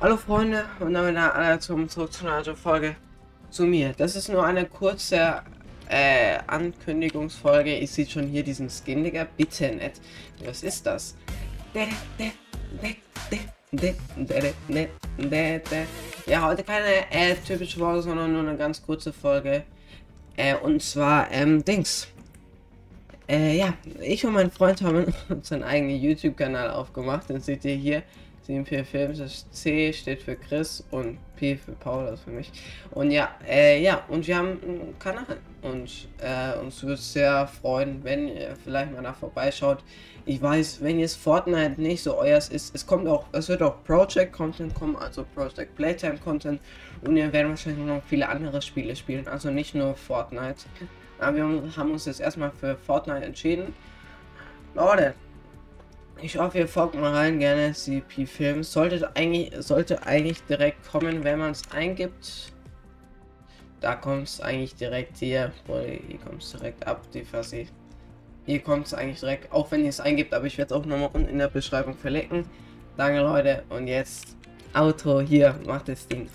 Hallo Freunde und damit alle zum zurück zu einer Folge zu mir. Das ist nur eine kurze äh, Ankündigungsfolge. Ich sehe schon hier diesen Skin, Digga. Bitte nicht. Was ist das? Ja, heute keine äh, typische Folge, sondern nur eine ganz kurze Folge. Äh, und zwar, ähm, Dings. Äh, ja, ich und mein Freund haben uns einen eigenen YouTube-Kanal aufgemacht. Den seht ihr hier. 74 Films, das C steht für Chris und P für Paul, das für mich. Und ja, äh, ja, und wir haben einen Kanal und äh, uns würde es sehr freuen, wenn ihr vielleicht mal da vorbeischaut. Ich weiß, wenn jetzt Fortnite nicht so euers ist, es kommt auch, es wird auch Project Content kommen, also Project Playtime Content und wir werden wahrscheinlich noch viele andere Spiele spielen, also nicht nur Fortnite. Aber wir haben uns jetzt erstmal für Fortnite entschieden. Leute, ich hoffe, ihr folgt mal rein, gerne CP Films. Sollte eigentlich, sollte eigentlich direkt kommen, wenn man es eingibt. Da kommt es eigentlich direkt hier. Oder hier kommt es direkt ab, die Fassi. Hier kommt es eigentlich direkt, auch wenn ihr es eingibt, aber ich werde es auch nochmal unten in der Beschreibung verlinken. Danke Leute und jetzt Auto hier, macht das Ding.